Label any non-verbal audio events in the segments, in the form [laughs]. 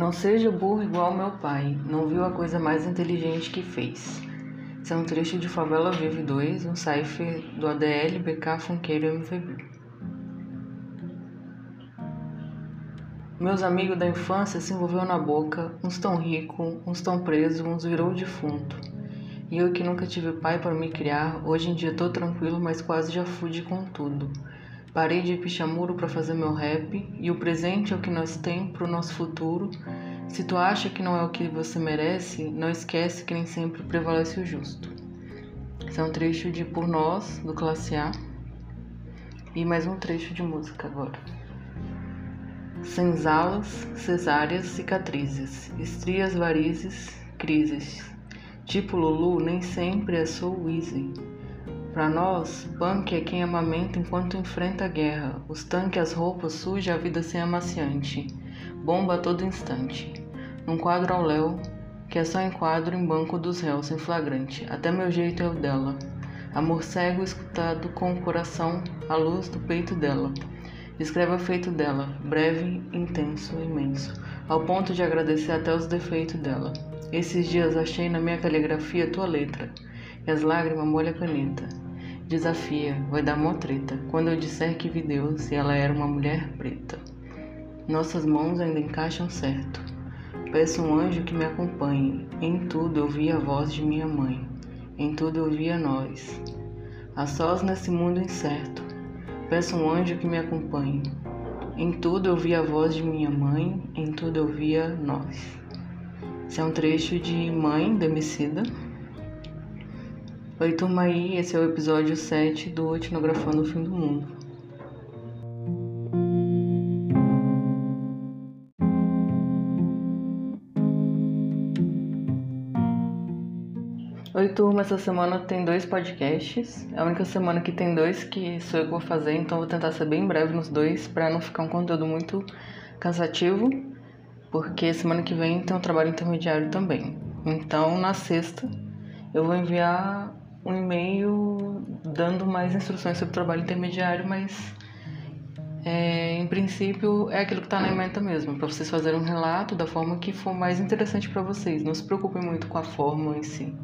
Não seja burro igual meu pai, não viu a coisa mais inteligente que fez. Esse é um trecho de Favela Vive 2, um cipher do ADL BK Funkeiro MVB. Meus amigos da infância se envolveu na boca, uns tão rico, uns tão preso, uns virou defunto. E eu que nunca tive pai para me criar, hoje em dia tô tranquilo, mas quase já fude com tudo. Parei de pichamuro para fazer meu rap e o presente é o que nós tem pro nosso futuro. Se tu acha que não é o que você merece, não esquece que nem sempre prevalece o justo. Esse é um trecho de Por Nós, do Classe A. E mais um trecho de música agora. Senzalas, cesáreas, cicatrizes, estrias, varizes, crises. Tipo Lulu, nem sempre é so easy. Para nós, punk é quem amamenta enquanto enfrenta a guerra. Os tanques, as roupas sujas, a vida sem amaciante. Bomba a todo instante. Num quadro ao léu, que é só enquadro em banco dos réus em flagrante. Até meu jeito é o dela. Amor cego escutado com o coração, a luz do peito dela. Escreva feito dela, breve, intenso, imenso, ao ponto de agradecer até os defeitos dela. Esses dias achei na minha caligrafia tua letra e as lágrimas molham a caneta. Desafia, vai dar mó treta, quando eu disser que vi Deus e ela era uma mulher preta. Nossas mãos ainda encaixam certo. Peço um anjo que me acompanhe. Em tudo eu a voz de minha mãe. Em tudo eu a nós. A sós nesse mundo incerto. Peço um anjo que me acompanhe. Em tudo eu a voz de minha mãe. Em tudo eu via nós. Esse é um trecho de Mãe, do Emicida. Oi, turma aí, esse é o episódio 7 do Etnografando o Fim do Mundo. Oi, turma, essa semana tem dois podcasts. É a única semana que tem dois que sou eu que vou fazer, então vou tentar ser bem breve nos dois para não ficar um conteúdo muito cansativo, porque semana que vem tem um trabalho intermediário também. Então, na sexta, eu vou enviar um e-mail dando mais instruções sobre o trabalho intermediário, mas é, em princípio é aquilo que está na emenda mesmo, para vocês fazerem um relato da forma que for mais interessante para vocês. Não se preocupem muito com a forma em si.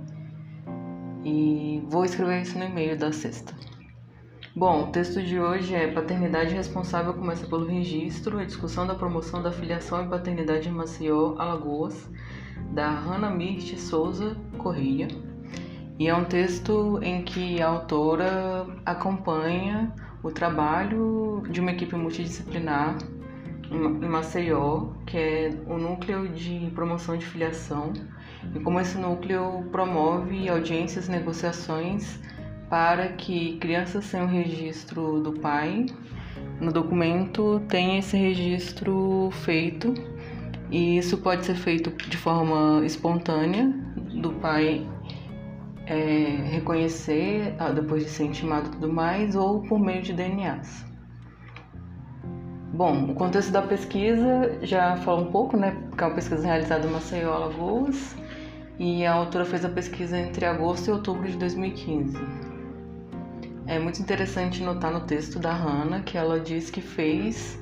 E vou escrever isso no e-mail da sexta. Bom, o texto de hoje é Paternidade Responsável começa pelo registro, a discussão da promoção da filiação e paternidade em Maceió, Alagoas, da Hannah Mirth Souza Correia e é um texto em que a autora acompanha o trabalho de uma equipe multidisciplinar em Maceió, que é o núcleo de promoção de filiação, e como esse núcleo promove audiências negociações para que crianças sem o registro do pai no documento tenham esse registro feito, e isso pode ser feito de forma espontânea do pai é, reconhecer ah, depois de ser intimado e tudo mais, ou por meio de DNAs. Bom, o contexto da pesquisa já fala um pouco, né? Porque é uma pesquisa realizada em Maceió, Alagoas, e a autora fez a pesquisa entre agosto e outubro de 2015. É muito interessante notar no texto da Hannah que ela diz que fez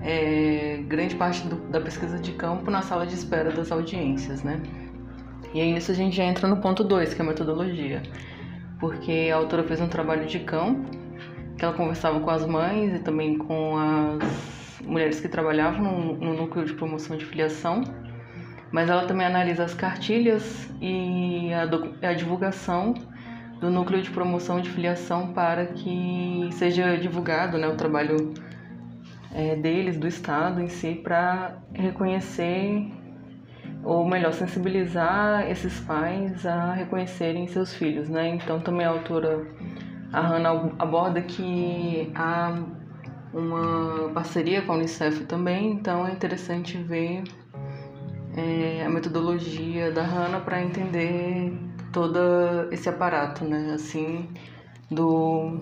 é, grande parte do, da pesquisa de campo na sala de espera das audiências, né? E aí nisso a gente já entra no ponto 2, que é a metodologia. Porque a autora fez um trabalho de campo, que ela conversava com as mães e também com as mulheres que trabalhavam no, núcleo de promoção de filiação, mas ela também analisa as cartilhas e a, a divulgação do núcleo de promoção de filiação para que seja divulgado né, o trabalho é, deles, do Estado em si, para reconhecer ou melhor, sensibilizar esses pais a reconhecerem seus filhos, né? Então também a autora, a Hannah, aborda que há uma parceria com a Unicef também, então é interessante ver é, a metodologia da Hannah para entender todo esse aparato, né? Assim, do,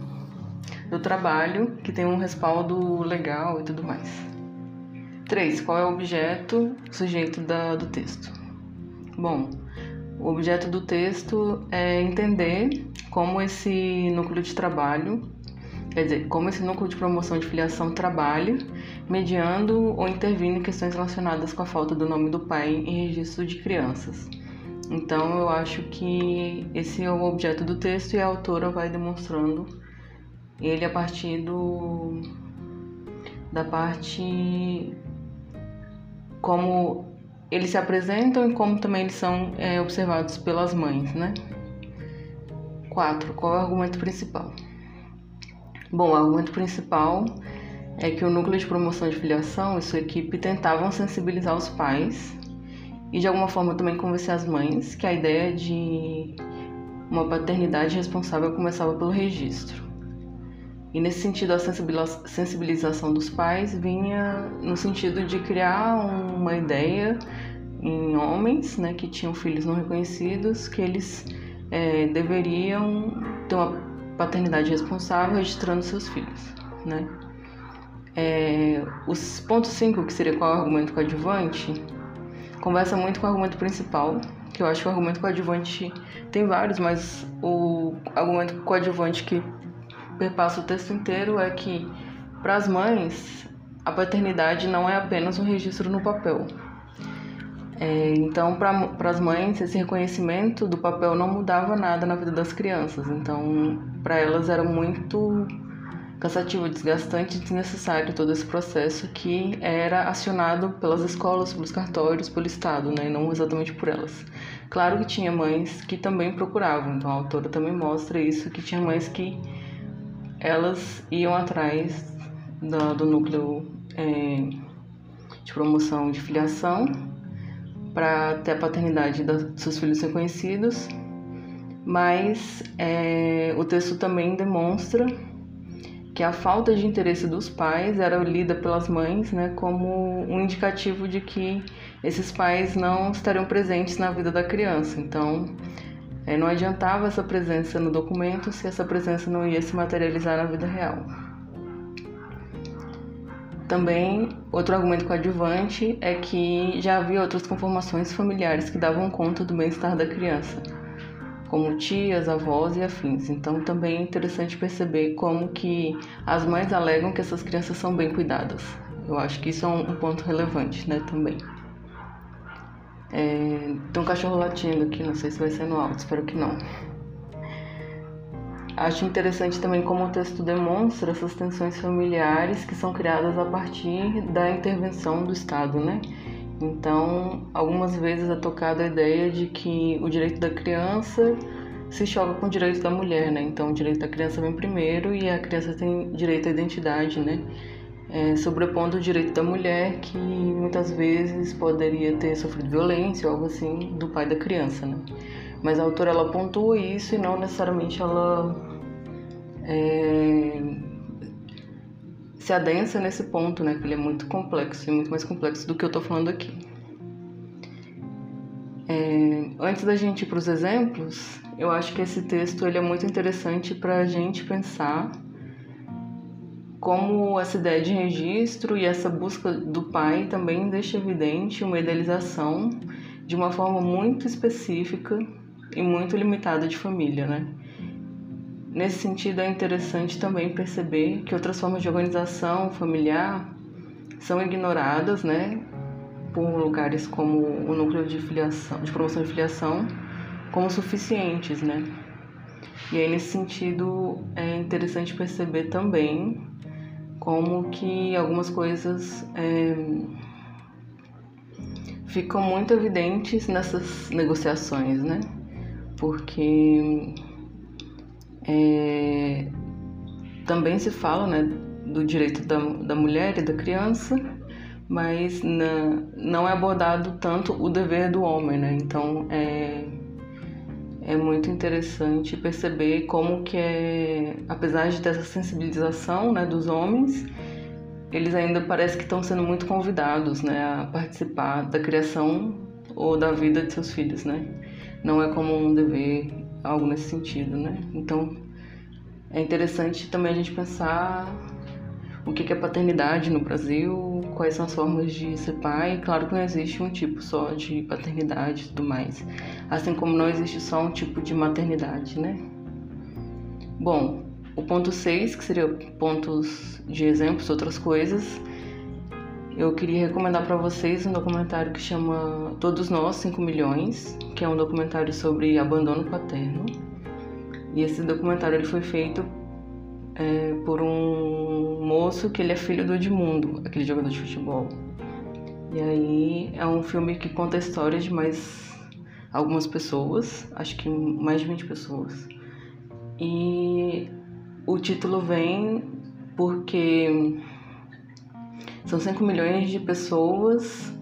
do trabalho que tem um respaldo legal e tudo mais. 3. Qual é o objeto sujeito da, do texto? Bom, o objeto do texto é entender como esse núcleo de trabalho quer dizer, como esse núcleo de promoção de filiação trabalha, mediando ou intervindo em questões relacionadas com a falta do nome do pai em registro de crianças. Então, eu acho que esse é o objeto do texto e a autora vai demonstrando ele a partir do da parte como eles se apresentam e como também eles são é, observados pelas mães, né? 4. Qual é o argumento principal? Bom, o argumento principal é que o núcleo de promoção de filiação e sua equipe tentavam sensibilizar os pais e de alguma forma também convencer as mães que a ideia de uma paternidade responsável começava pelo registro. E nesse sentido, a sensibilização dos pais vinha no sentido de criar uma ideia em homens né, que tinham filhos não reconhecidos que eles é, deveriam ter uma paternidade responsável registrando seus filhos. Né? É, os pontos 5, que seria qual é o argumento coadjuvante, conversa muito com o argumento principal, que eu acho que o argumento coadjuvante tem vários, mas o argumento coadjuvante que perpassa o texto inteiro é que, para as mães, a paternidade não é apenas um registro no papel. É, então, para as mães, esse reconhecimento do papel não mudava nada na vida das crianças. Então, para elas era muito cansativo, desgastante desnecessário todo esse processo que era acionado pelas escolas, pelos cartórios, pelo Estado, né, e não exatamente por elas. Claro que tinha mães que também procuravam, então a autora também mostra isso, que tinha mães que elas iam atrás do, do núcleo é, de promoção de filiação para ter a paternidade dos seus filhos reconhecidos, mas é, o texto também demonstra que a falta de interesse dos pais era lida pelas mães né, como um indicativo de que esses pais não estariam presentes na vida da criança. Então, é, não adiantava essa presença no documento se essa presença não ia se materializar na vida real. Também, outro argumento coadjuvante é que já havia outras conformações familiares que davam conta do bem-estar da criança, como tias, avós e afins. Então, também é interessante perceber como que as mães alegam que essas crianças são bem cuidadas. Eu acho que isso é um ponto relevante, né, também. É, tem um cachorro latindo aqui, não sei se vai ser no alto, espero que não. Acho interessante também como o texto demonstra essas tensões familiares que são criadas a partir da intervenção do Estado, né? Então, algumas vezes é tocada a ideia de que o direito da criança se choca com o direito da mulher, né? Então, o direito da criança vem primeiro e a criança tem direito à identidade, né? É, sobrepondo o direito da mulher que muitas vezes poderia ter sofrido violência ou algo assim do pai da criança, né? Mas a autora ela pontua isso e não necessariamente ela é, se adensa nesse ponto, né? Que ele é muito complexo, e muito mais complexo do que eu estou falando aqui. É, antes da gente ir para os exemplos, eu acho que esse texto ele é muito interessante para a gente pensar como essa ideia de registro e essa busca do pai também deixa evidente uma idealização de uma forma muito específica e muito limitada de família, né? Nesse sentido, é interessante também perceber que outras formas de organização familiar são ignoradas, né, por lugares como o núcleo de filiação, de promoção de filiação, como suficientes, né? E aí nesse sentido é interessante perceber também como que algumas coisas é, ficam muito evidentes nessas negociações, né? Porque é, também se fala né, do direito da, da mulher e da criança, mas na, não é abordado tanto o dever do homem, né? Então é, é muito interessante perceber como que é, apesar de ter essa sensibilização né, dos homens, eles ainda parece que estão sendo muito convidados né, a participar da criação ou da vida de seus filhos, né? Não é como um dever, algo nesse sentido, né? Então, é interessante também a gente pensar o que é paternidade no Brasil, quais são as formas de ser pai. Claro que não existe um tipo só de paternidade e tudo mais, assim como não existe só um tipo de maternidade, né? Bom, O ponto 6, que seria pontos de exemplos, outras coisas, eu queria recomendar para vocês um documentário que chama Todos Nós 5 Milhões, que é um documentário sobre abandono paterno. E esse documentário ele foi feito é, por um moço que ele é filho do Edmundo, aquele jogador de futebol. E aí é um filme que conta a história de mais algumas pessoas, acho que mais de 20 pessoas. E o título vem porque são 5 milhões de pessoas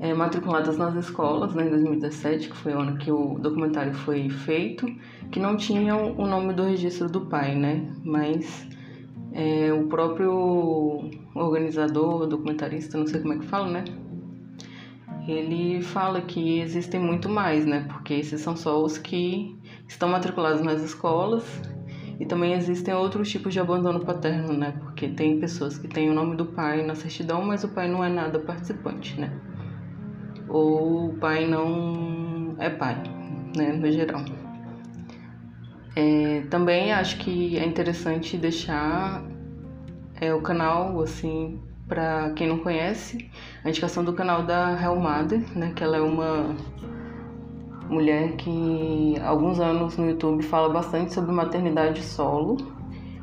é, matriculadas nas escolas, né, em 2017, que foi o ano que o documentário foi feito, que não tinham o nome do registro do pai, né? Mas é, o próprio organizador, documentarista, não sei como é que fala, né? Ele fala que existem muito mais, né? Porque esses são só os que estão matriculados nas escolas e também existem outros tipos de abandono paterno, né? Porque tem pessoas que têm o nome do pai na certidão, mas o pai não é nada participante, né? Ou o pai não é pai, né? No geral. É, também acho que é interessante deixar é, o canal, assim, para quem não conhece, a indicação do canal da Helmada, né? Que ela é uma mulher que há alguns anos no YouTube fala bastante sobre maternidade solo.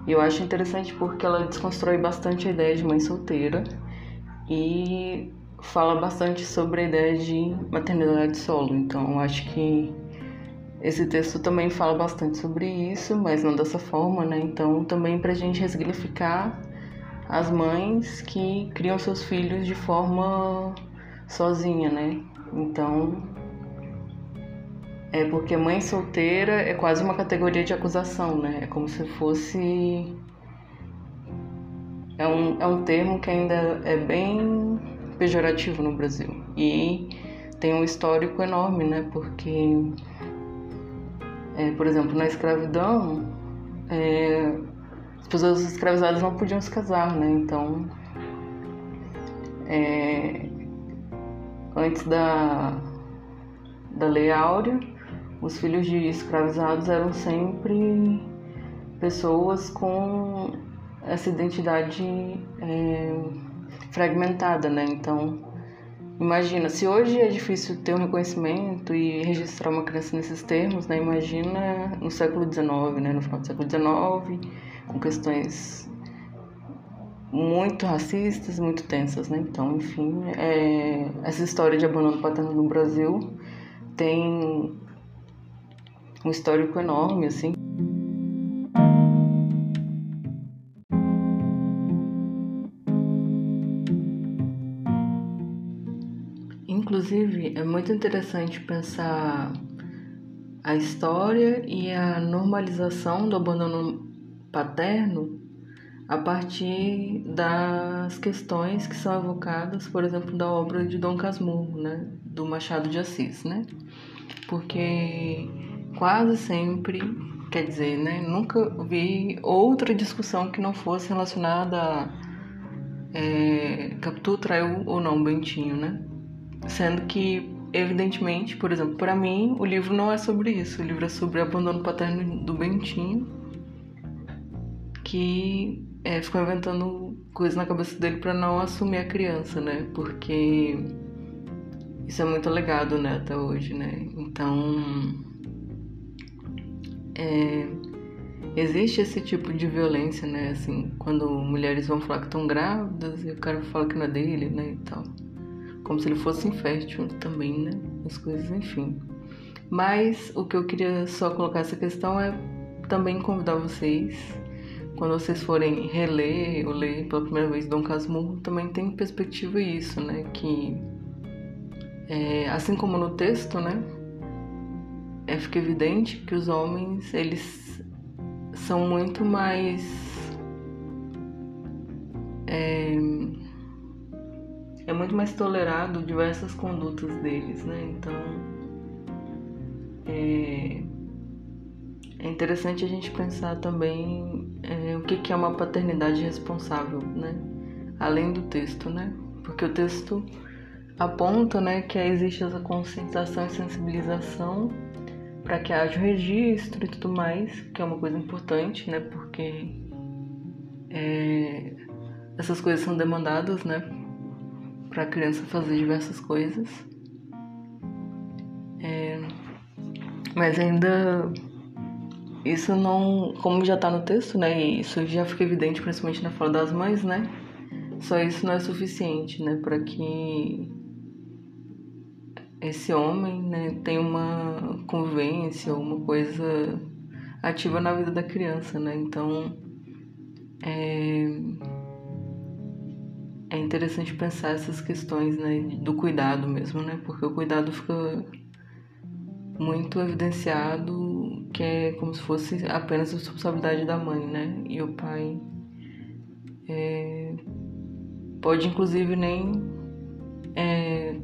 E eu acho interessante porque ela desconstrói bastante a ideia de mãe solteira e fala bastante sobre a ideia de maternidade solo. Então acho que esse texto também fala bastante sobre isso, mas não dessa forma, né? Então também para a gente ressignificar as mães que criam seus filhos de forma sozinha, né? Então é porque mãe solteira é quase uma categoria de acusação, né? É como se fosse. É um, é um termo que ainda é bem pejorativo no Brasil. E tem um histórico enorme, né? Porque, é, por exemplo, na escravidão, é, as pessoas escravizadas não podiam se casar, né? Então, é, antes da, da Lei Áurea, os filhos de escravizados eram sempre pessoas com essa identidade é, fragmentada, né? Então, imagina, se hoje é difícil ter um reconhecimento e registrar uma criança nesses termos, né? Imagina no século XIX, né? No final do século XIX, com questões muito racistas, muito tensas, né? Então, enfim, é, essa história de abandono paterno no Brasil tem um histórico enorme, assim. Inclusive, é muito interessante pensar a história e a normalização do abandono paterno a partir das questões que são evocadas, por exemplo, da obra de Dom Casmurro, né, do Machado de Assis, né? Porque quase sempre, quer dizer, né, nunca vi outra discussão que não fosse relacionada a é, Capitu traiu ou não Bentinho, né? Sendo que, evidentemente, por exemplo, para mim, o livro não é sobre isso. O livro é sobre o abandono paterno do Bentinho, que é, ficou inventando coisas na cabeça dele para não assumir a criança, né? Porque isso é muito legado, né, até hoje, né? Então é, existe esse tipo de violência, né? Assim, quando mulheres vão falar que estão grávidas e o cara fala que não é dele, né? E tal. Como se ele fosse infértil também, né? As coisas, enfim. Mas o que eu queria só colocar essa questão é também convidar vocês, quando vocês forem reler ou ler pela primeira vez Dom Casmurro, também tem perspectiva isso, né? Que é, assim como no texto, né? é, fica evidente que os homens eles são muito mais é, é muito mais tolerado diversas condutas deles, né? Então é, é interessante a gente pensar também é, o que, que é uma paternidade responsável, né? Além do texto, né? Porque o texto aponta, né, que existe essa conscientização e sensibilização para que haja o registro e tudo mais, que é uma coisa importante, né? Porque é, essas coisas são demandadas, né? Para a criança fazer diversas coisas. É, mas ainda isso não, como já está no texto, né? E isso já fica evidente, principalmente na fala das mães, né? Só isso não é suficiente, né? Para que esse homem, né, tenha uma convivência, uma coisa ativa na vida da criança, né? Então é, interessante pensar essas questões, né, do cuidado mesmo, né? Porque o cuidado fica muito evidenciado que é como se fosse apenas a responsabilidade da mãe, né? E o pai é, pode inclusive nem é,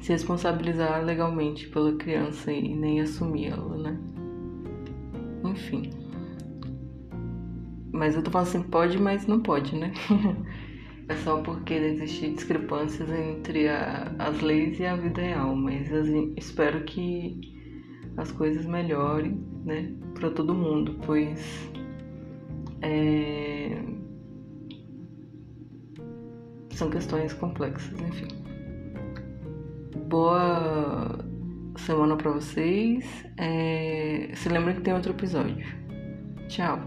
se responsabilizar legalmente pela criança e nem assumir ela, né? Enfim. Mas eu tô falando assim, pode, mas não pode, né? [laughs] é só porque existem discrepâncias entre a, as leis e a vida real, mas assim, espero que as coisas melhorem, né, para todo mundo, pois é... são questões complexas, enfim. Boa semana para vocês. É... Se lembrem que tem outro episódio. Tchau.